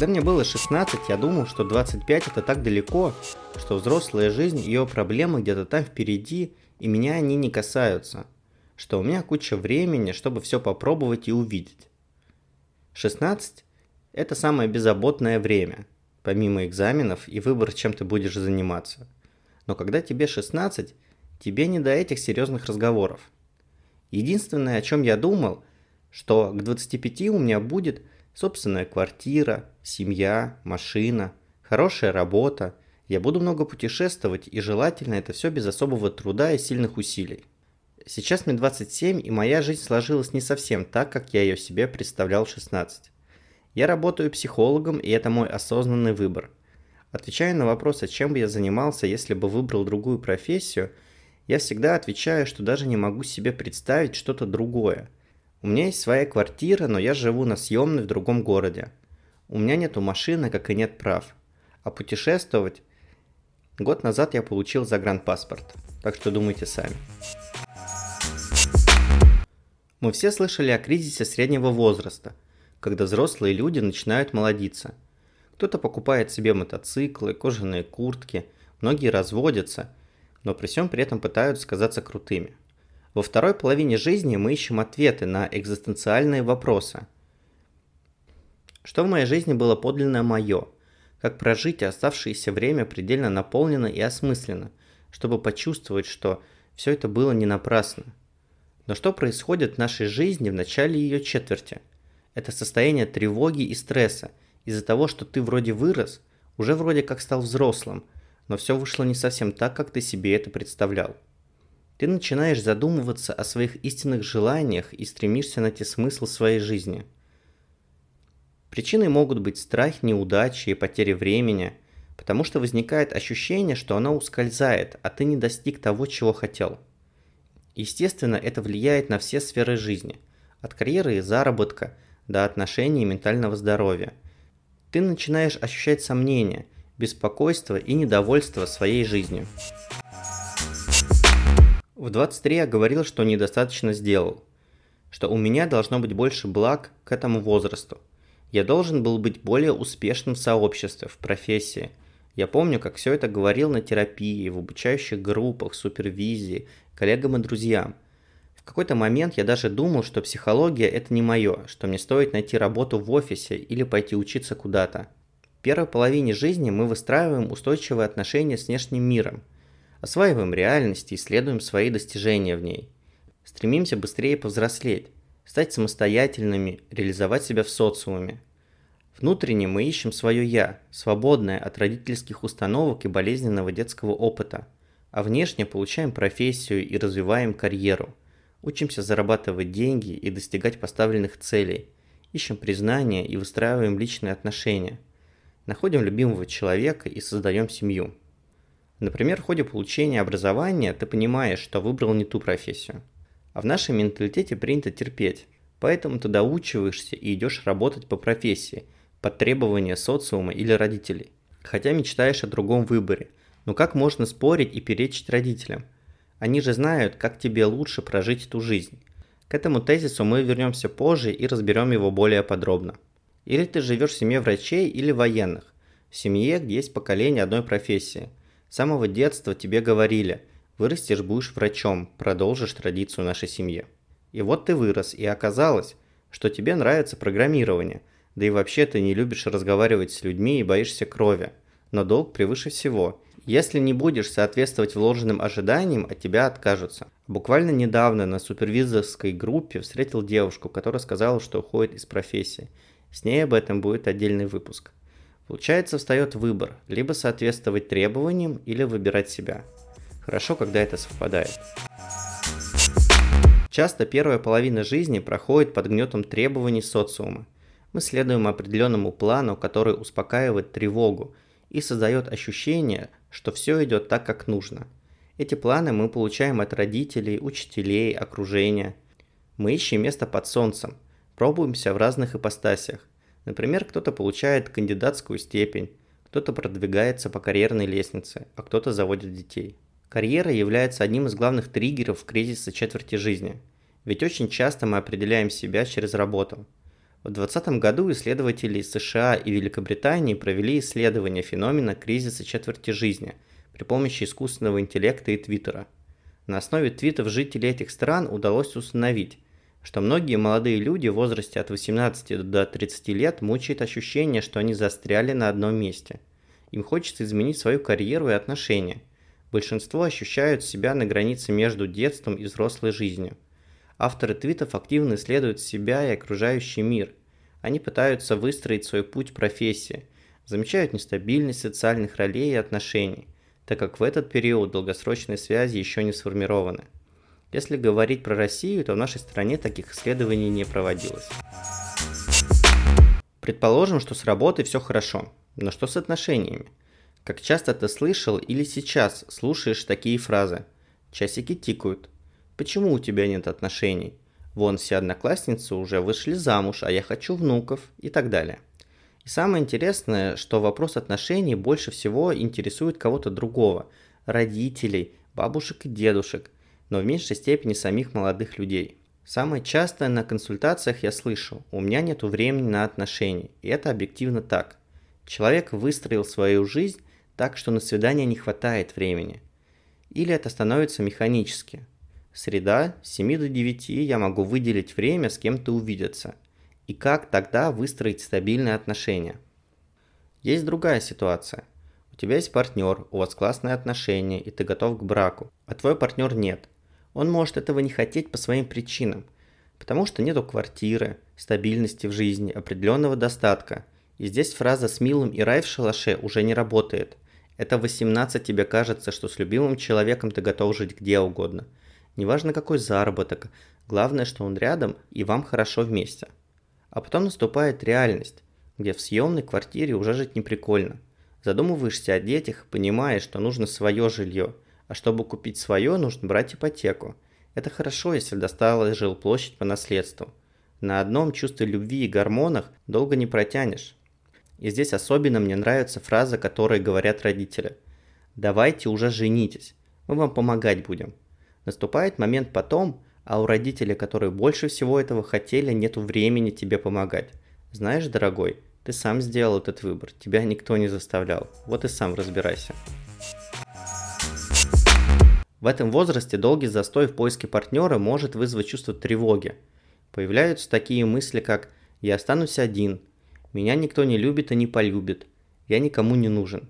Когда мне было 16, я думал, что 25 это так далеко, что взрослая жизнь ее проблемы где-то там впереди, и меня они не касаются. Что у меня куча времени, чтобы все попробовать и увидеть. 16 – это самое беззаботное время, помимо экзаменов и выбора, чем ты будешь заниматься. Но когда тебе 16, тебе не до этих серьезных разговоров. Единственное, о чем я думал, что к 25 у меня будет собственная квартира, семья, машина, хорошая работа, я буду много путешествовать и желательно это все без особого труда и сильных усилий. Сейчас мне 27 и моя жизнь сложилась не совсем так, как я ее себе представлял в 16. Я работаю психологом и это мой осознанный выбор. Отвечая на вопрос, а чем бы я занимался, если бы выбрал другую профессию, я всегда отвечаю, что даже не могу себе представить что-то другое. У меня есть своя квартира, но я живу на съемной в другом городе. У меня нету машины, как и нет прав. А путешествовать... Год назад я получил загранпаспорт, так что думайте сами. Мы все слышали о кризисе среднего возраста, когда взрослые люди начинают молодиться. Кто-то покупает себе мотоциклы, кожаные куртки, многие разводятся, но при всем при этом пытаются казаться крутыми. Во второй половине жизни мы ищем ответы на экзистенциальные вопросы – что в моей жизни было подлинно мое? Как прожить оставшееся время предельно наполнено и осмысленно, чтобы почувствовать, что все это было не напрасно? Но что происходит в нашей жизни в начале ее четверти? Это состояние тревоги и стресса из-за того, что ты вроде вырос, уже вроде как стал взрослым, но все вышло не совсем так, как ты себе это представлял. Ты начинаешь задумываться о своих истинных желаниях и стремишься найти смысл своей жизни – Причиной могут быть страх, неудачи и потери времени, потому что возникает ощущение, что оно ускользает, а ты не достиг того, чего хотел. Естественно, это влияет на все сферы жизни, от карьеры и заработка до отношений и ментального здоровья. Ты начинаешь ощущать сомнения, беспокойство и недовольство своей жизнью. В 23 я говорил, что недостаточно сделал, что у меня должно быть больше благ к этому возрасту – я должен был быть более успешным в сообществе, в профессии. Я помню, как все это говорил на терапии, в обучающих группах, супервизии, коллегам и друзьям. В какой-то момент я даже думал, что психология это не мое, что мне стоит найти работу в офисе или пойти учиться куда-то. В первой половине жизни мы выстраиваем устойчивые отношения с внешним миром, осваиваем реальность и исследуем свои достижения в ней. Стремимся быстрее повзрослеть стать самостоятельными, реализовать себя в социуме. Внутренне мы ищем свое «я», свободное от родительских установок и болезненного детского опыта, а внешне получаем профессию и развиваем карьеру. Учимся зарабатывать деньги и достигать поставленных целей, ищем признание и выстраиваем личные отношения, находим любимого человека и создаем семью. Например, в ходе получения образования ты понимаешь, что выбрал не ту профессию – а в нашем менталитете принято терпеть. Поэтому ты доучиваешься и идешь работать по профессии, под требования социума или родителей. Хотя мечтаешь о другом выборе. Но как можно спорить и перечить родителям? Они же знают, как тебе лучше прожить эту жизнь. К этому тезису мы вернемся позже и разберем его более подробно. Или ты живешь в семье врачей или военных. В семье, где есть поколение одной профессии. С самого детства тебе говорили – Вырастешь, будешь врачом, продолжишь традицию нашей семьи. И вот ты вырос, и оказалось, что тебе нравится программирование, да и вообще ты не любишь разговаривать с людьми и боишься крови. Но долг превыше всего. Если не будешь соответствовать вложенным ожиданиям, от тебя откажутся. Буквально недавно на супервизорской группе встретил девушку, которая сказала, что уходит из профессии. С ней об этом будет отдельный выпуск. Получается, встает выбор, либо соответствовать требованиям, или выбирать себя. Хорошо, когда это совпадает. Часто первая половина жизни проходит под гнетом требований социума. Мы следуем определенному плану, который успокаивает тревогу и создает ощущение, что все идет так, как нужно. Эти планы мы получаем от родителей, учителей, окружения. Мы ищем место под солнцем, пробуемся в разных ипостасях. Например, кто-то получает кандидатскую степень, кто-то продвигается по карьерной лестнице, а кто-то заводит детей. Карьера является одним из главных триггеров кризиса четверти жизни. Ведь очень часто мы определяем себя через работу. В 2020 году исследователи из США и Великобритании провели исследование феномена кризиса четверти жизни при помощи искусственного интеллекта и Твиттера. На основе твитов жителей этих стран удалось установить, что многие молодые люди в возрасте от 18 до 30 лет мучают ощущение, что они застряли на одном месте. Им хочется изменить свою карьеру и отношения. Большинство ощущают себя на границе между детством и взрослой жизнью – Авторы твитов активно исследуют себя и окружающий мир. Они пытаются выстроить свой путь профессии, замечают нестабильность социальных ролей и отношений, так как в этот период долгосрочные связи еще не сформированы. Если говорить про Россию, то в нашей стране таких исследований не проводилось. Предположим, что с работой все хорошо, но что с отношениями? Как часто ты слышал или сейчас слушаешь такие фразы? Часики тикают, Почему у тебя нет отношений? Вон все одноклассницы уже вышли замуж, а я хочу внуков и так далее. И самое интересное, что вопрос отношений больше всего интересует кого-то другого, родителей, бабушек и дедушек, но в меньшей степени самих молодых людей. Самое частое на консультациях я слышу, у меня нет времени на отношения, и это объективно так. Человек выстроил свою жизнь так, что на свидание не хватает времени. Или это становится механически, Среда, с 7 до 9 я могу выделить время с кем-то увидеться. И как тогда выстроить стабильные отношения? Есть другая ситуация. У тебя есть партнер, у вас классные отношения, и ты готов к браку, а твой партнер нет. Он может этого не хотеть по своим причинам, потому что нету квартиры, стабильности в жизни, определенного достатка. И здесь фраза «с милым и рай в шалаше» уже не работает. Это 18 тебе кажется, что с любимым человеком ты готов жить где угодно – Неважно какой заработок, главное, что он рядом и вам хорошо вместе. А потом наступает реальность, где в съемной квартире уже жить не прикольно. Задумываешься о детях, понимаешь, что нужно свое жилье, а чтобы купить свое, нужно брать ипотеку. Это хорошо, если досталась жилплощадь по наследству. На одном чувстве любви и гормонах долго не протянешь. И здесь особенно мне нравится фраза, которую говорят родители. «Давайте уже женитесь, мы вам помогать будем». Наступает момент потом, а у родителей, которые больше всего этого хотели, нет времени тебе помогать. Знаешь, дорогой, ты сам сделал этот выбор, тебя никто не заставлял. Вот и сам разбирайся. В этом возрасте долгий застой в поиске партнера может вызвать чувство тревоги. Появляются такие мысли, как «я останусь один», «меня никто не любит и не полюбит», «я никому не нужен»,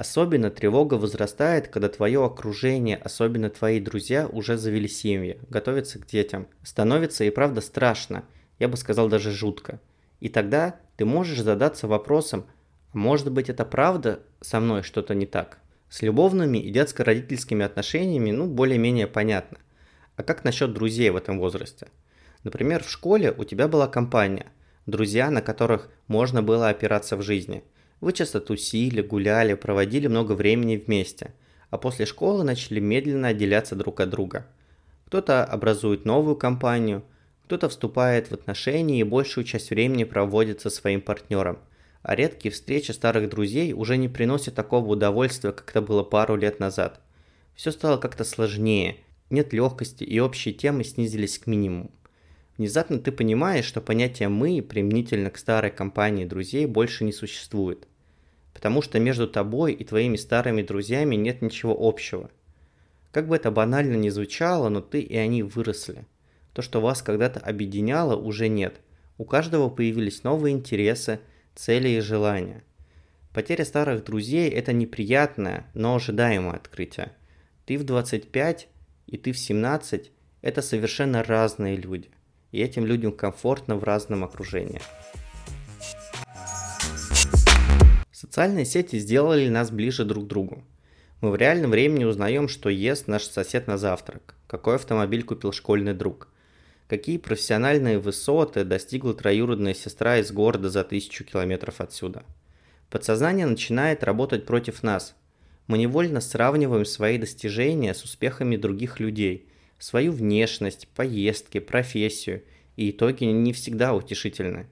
Особенно тревога возрастает, когда твое окружение, особенно твои друзья, уже завели семьи, готовятся к детям. Становится и правда страшно, я бы сказал даже жутко. И тогда ты можешь задаться вопросом, а может быть это правда со мной что-то не так? С любовными и детско-родительскими отношениями, ну, более-менее понятно. А как насчет друзей в этом возрасте? Например, в школе у тебя была компания, друзья, на которых можно было опираться в жизни – вы часто тусили, гуляли, проводили много времени вместе, а после школы начали медленно отделяться друг от друга. Кто-то образует новую компанию, кто-то вступает в отношения и большую часть времени проводит со своим партнером. А редкие встречи старых друзей уже не приносят такого удовольствия, как это было пару лет назад. Все стало как-то сложнее, нет легкости и общие темы снизились к минимуму. Внезапно ты понимаешь, что понятие «мы» применительно к старой компании друзей больше не существует потому что между тобой и твоими старыми друзьями нет ничего общего. Как бы это банально ни звучало, но ты и они выросли. То, что вас когда-то объединяло, уже нет. У каждого появились новые интересы, цели и желания. Потеря старых друзей – это неприятное, но ожидаемое открытие. Ты в 25 и ты в 17 – это совершенно разные люди. И этим людям комфортно в разном окружении. Социальные сети сделали нас ближе друг к другу. Мы в реальном времени узнаем, что ест наш сосед на завтрак, какой автомобиль купил школьный друг, какие профессиональные высоты достигла троюродная сестра из города за тысячу километров отсюда. Подсознание начинает работать против нас. Мы невольно сравниваем свои достижения с успехами других людей, свою внешность, поездки, профессию, и итоги не всегда утешительны.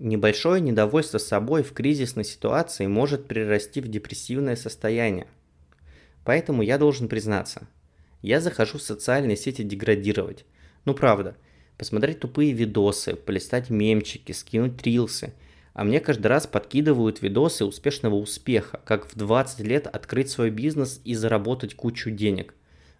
Небольшое недовольство собой в кризисной ситуации может перерасти в депрессивное состояние. Поэтому я должен признаться, я захожу в социальные сети деградировать. Ну правда, посмотреть тупые видосы, полистать мемчики, скинуть рилсы. А мне каждый раз подкидывают видосы успешного успеха, как в 20 лет открыть свой бизнес и заработать кучу денег,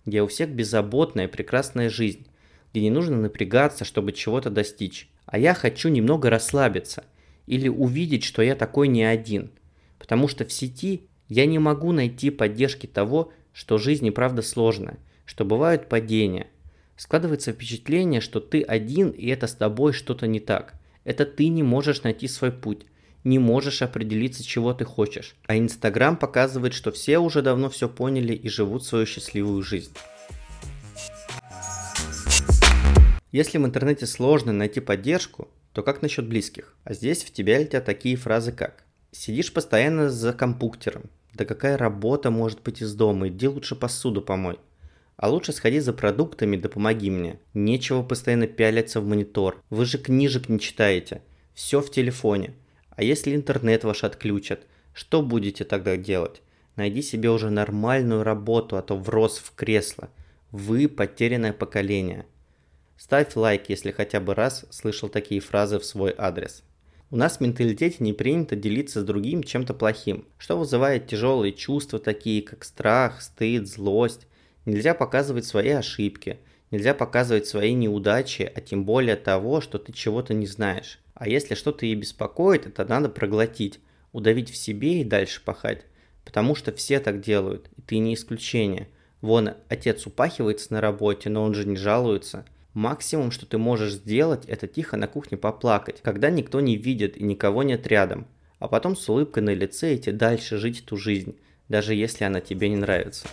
где у всех беззаботная прекрасная жизнь, где не нужно напрягаться, чтобы чего-то достичь. А я хочу немного расслабиться или увидеть, что я такой не один. Потому что в сети я не могу найти поддержки того, что жизнь и правда сложная, что бывают падения. Складывается впечатление, что ты один и это с тобой что-то не так. Это ты не можешь найти свой путь, не можешь определиться, чего ты хочешь. А Инстаграм показывает, что все уже давно все поняли и живут свою счастливую жизнь. Если в интернете сложно найти поддержку, то как насчет близких? А здесь в тебя летят такие фразы как «Сидишь постоянно за компьютером, да какая работа может быть из дома, иди лучше посуду помой». А лучше сходи за продуктами, да помоги мне. Нечего постоянно пялиться в монитор. Вы же книжек не читаете. Все в телефоне. А если интернет ваш отключат, что будете тогда делать? Найди себе уже нормальную работу, а то врос в кресло. Вы потерянное поколение. Ставь лайк, если хотя бы раз слышал такие фразы в свой адрес. У нас в менталитете не принято делиться с другим чем-то плохим, что вызывает тяжелые чувства, такие как страх, стыд, злость. Нельзя показывать свои ошибки, нельзя показывать свои неудачи, а тем более того, что ты чего-то не знаешь. А если что-то и беспокоит, это надо проглотить, удавить в себе и дальше пахать. Потому что все так делают, и ты не исключение. Вон, отец упахивается на работе, но он же не жалуется – Максимум, что ты можешь сделать, это тихо на кухне поплакать, когда никто не видит и никого нет рядом, а потом с улыбкой на лице идти дальше жить эту жизнь, даже если она тебе не нравится.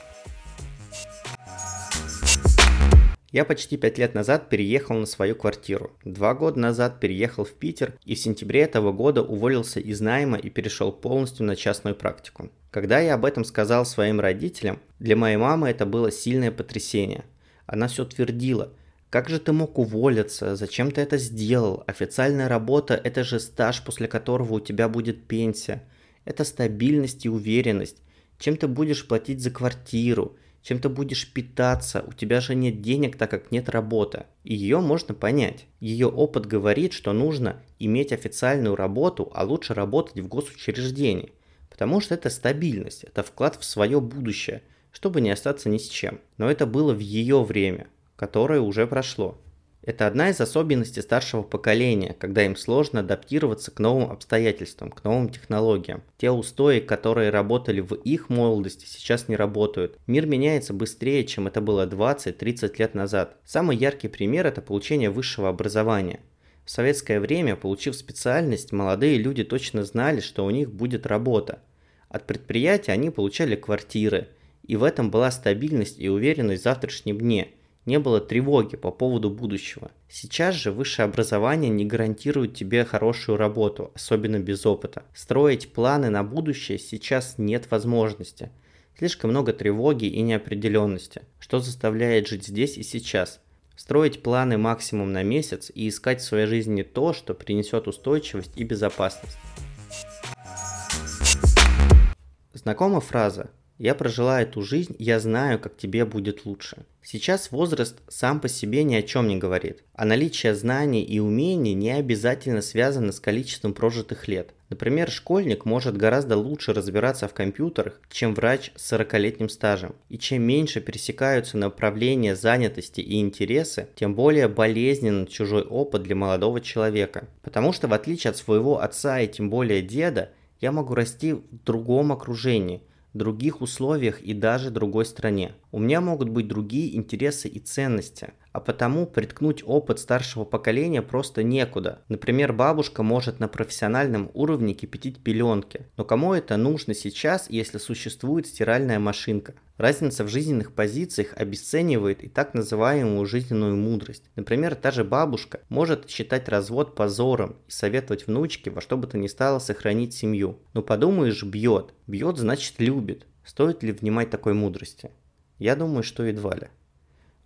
Я почти пять лет назад переехал на свою квартиру. Два года назад переехал в Питер и в сентябре этого года уволился из найма и перешел полностью на частную практику. Когда я об этом сказал своим родителям, для моей мамы это было сильное потрясение. Она все твердила, как же ты мог уволиться? Зачем ты это сделал? Официальная работа – это же стаж, после которого у тебя будет пенсия. Это стабильность и уверенность. Чем ты будешь платить за квартиру? Чем ты будешь питаться? У тебя же нет денег, так как нет работы. И ее можно понять. Ее опыт говорит, что нужно иметь официальную работу, а лучше работать в госучреждении. Потому что это стабильность, это вклад в свое будущее, чтобы не остаться ни с чем. Но это было в ее время – которое уже прошло. Это одна из особенностей старшего поколения, когда им сложно адаптироваться к новым обстоятельствам, к новым технологиям. Те устои, которые работали в их молодости, сейчас не работают. Мир меняется быстрее, чем это было 20-30 лет назад. Самый яркий пример – это получение высшего образования. В советское время, получив специальность, молодые люди точно знали, что у них будет работа. От предприятия они получали квартиры, и в этом была стабильность и уверенность в завтрашнем дне – не было тревоги по поводу будущего. Сейчас же высшее образование не гарантирует тебе хорошую работу, особенно без опыта. Строить планы на будущее сейчас нет возможности. Слишком много тревоги и неопределенности, что заставляет жить здесь и сейчас. Строить планы максимум на месяц и искать в своей жизни то, что принесет устойчивость и безопасность. Знакома фраза я прожила эту жизнь, я знаю, как тебе будет лучше. Сейчас возраст сам по себе ни о чем не говорит, а наличие знаний и умений не обязательно связано с количеством прожитых лет. Например, школьник может гораздо лучше разбираться в компьютерах, чем врач с 40-летним стажем. И чем меньше пересекаются направления занятости и интересы, тем более болезненен чужой опыт для молодого человека. Потому что в отличие от своего отца и тем более деда, я могу расти в другом окружении, других условиях и даже другой стране. У меня могут быть другие интересы и ценности, а потому приткнуть опыт старшего поколения просто некуда. Например, бабушка может на профессиональном уровне кипятить пеленки, но кому это нужно сейчас, если существует стиральная машинка? Разница в жизненных позициях обесценивает и так называемую жизненную мудрость. Например, та же бабушка может считать развод позором и советовать внучке во что бы то ни стало сохранить семью. Но подумаешь, бьет. Бьет значит любит. Стоит ли внимать такой мудрости? Я думаю, что едва ли.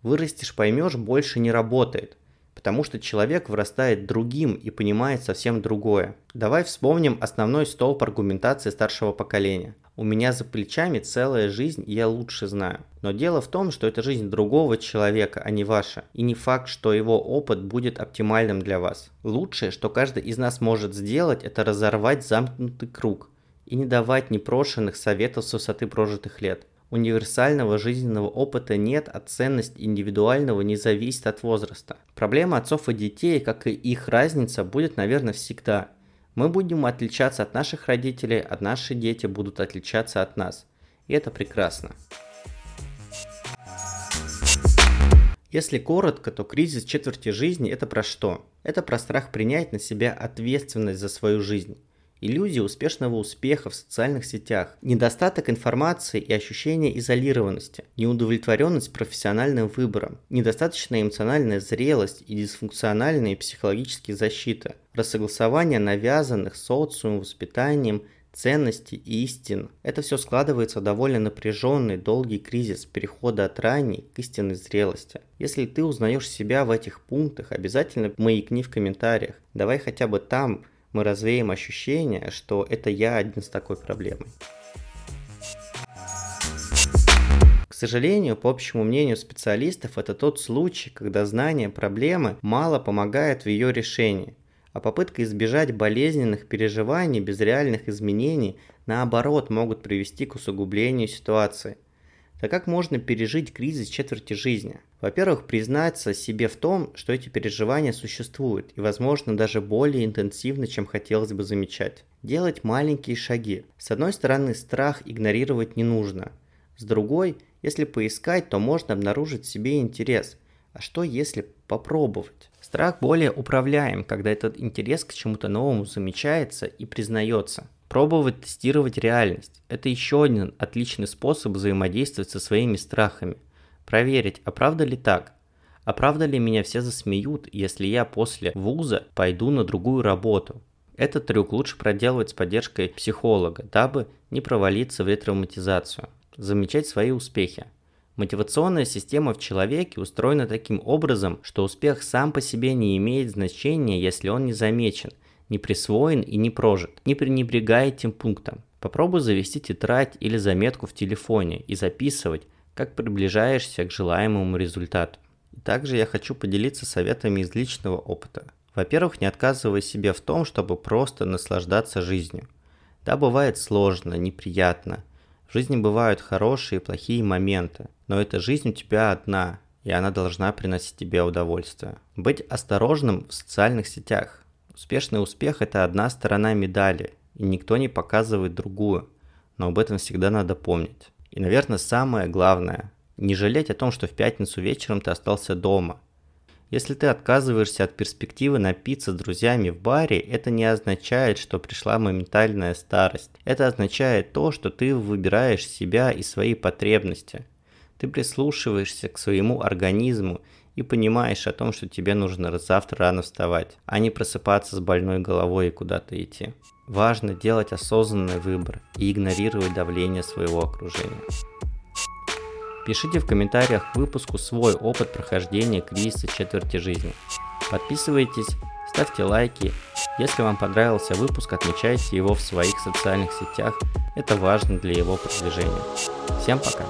Вырастешь, поймешь, больше не работает, потому что человек вырастает другим и понимает совсем другое. Давай вспомним основной столб аргументации старшего поколения. У меня за плечами целая жизнь, я лучше знаю. Но дело в том, что это жизнь другого человека, а не ваша. И не факт, что его опыт будет оптимальным для вас. Лучшее, что каждый из нас может сделать, это разорвать замкнутый круг и не давать непрошенных советов с высоты прожитых лет. Универсального жизненного опыта нет, а ценность индивидуального не зависит от возраста. Проблема отцов и детей, как и их разница, будет, наверное, всегда – мы будем отличаться от наших родителей, а наши дети будут отличаться от нас. И это прекрасно. Если коротко, то кризис четверти жизни – это про что? Это про страх принять на себя ответственность за свою жизнь иллюзия успешного успеха в социальных сетях, недостаток информации и ощущение изолированности, неудовлетворенность профессиональным выбором, недостаточная эмоциональная зрелость и дисфункциональная психологические защиты, рассогласование навязанных социумом воспитанием ценностей и истин. Это все складывается в довольно напряженный, долгий кризис перехода от ранней к истинной зрелости. Если ты узнаешь себя в этих пунктах, обязательно маякни в комментариях. Давай хотя бы там мы развеем ощущение, что это я один с такой проблемой. К сожалению, по общему мнению специалистов, это тот случай, когда знание проблемы мало помогает в ее решении, а попытка избежать болезненных переживаний без реальных изменений наоборот могут привести к усугублению ситуации. Так как можно пережить кризис четверти жизни? Во-первых, признаться себе в том, что эти переживания существуют и, возможно, даже более интенсивно, чем хотелось бы замечать. Делать маленькие шаги. С одной стороны, страх игнорировать не нужно. С другой, если поискать, то можно обнаружить в себе интерес. А что если попробовать? Страх более управляем, когда этот интерес к чему-то новому замечается и признается. Пробовать тестировать реальность. Это еще один отличный способ взаимодействовать со своими страхами. Проверить, а правда ли так? А правда ли меня все засмеют, если я после вуза пойду на другую работу? Этот трюк лучше проделывать с поддержкой психолога, дабы не провалиться в ретравматизацию. Замечать свои успехи. Мотивационная система в человеке устроена таким образом, что успех сам по себе не имеет значения, если он не замечен – не присвоен и не прожит. Не пренебрегай этим пунктом. Попробуй завести тетрадь или заметку в телефоне и записывать, как приближаешься к желаемому результату. Также я хочу поделиться советами из личного опыта. Во-первых, не отказывай себе в том, чтобы просто наслаждаться жизнью. Да, бывает сложно, неприятно. В жизни бывают хорошие и плохие моменты, но эта жизнь у тебя одна, и она должна приносить тебе удовольствие. Быть осторожным в социальных сетях. Успешный успех – это одна сторона медали, и никто не показывает другую, но об этом всегда надо помнить. И, наверное, самое главное – не жалеть о том, что в пятницу вечером ты остался дома. Если ты отказываешься от перспективы напиться с друзьями в баре, это не означает, что пришла моментальная старость. Это означает то, что ты выбираешь себя и свои потребности. Ты прислушиваешься к своему организму и понимаешь о том, что тебе нужно завтра рано вставать, а не просыпаться с больной головой и куда-то идти. Важно делать осознанный выбор и игнорировать давление своего окружения. Пишите в комментариях к выпуску свой опыт прохождения кризиса четверти жизни. Подписывайтесь, ставьте лайки. Если вам понравился выпуск, отмечайте его в своих социальных сетях. Это важно для его продвижения. Всем пока!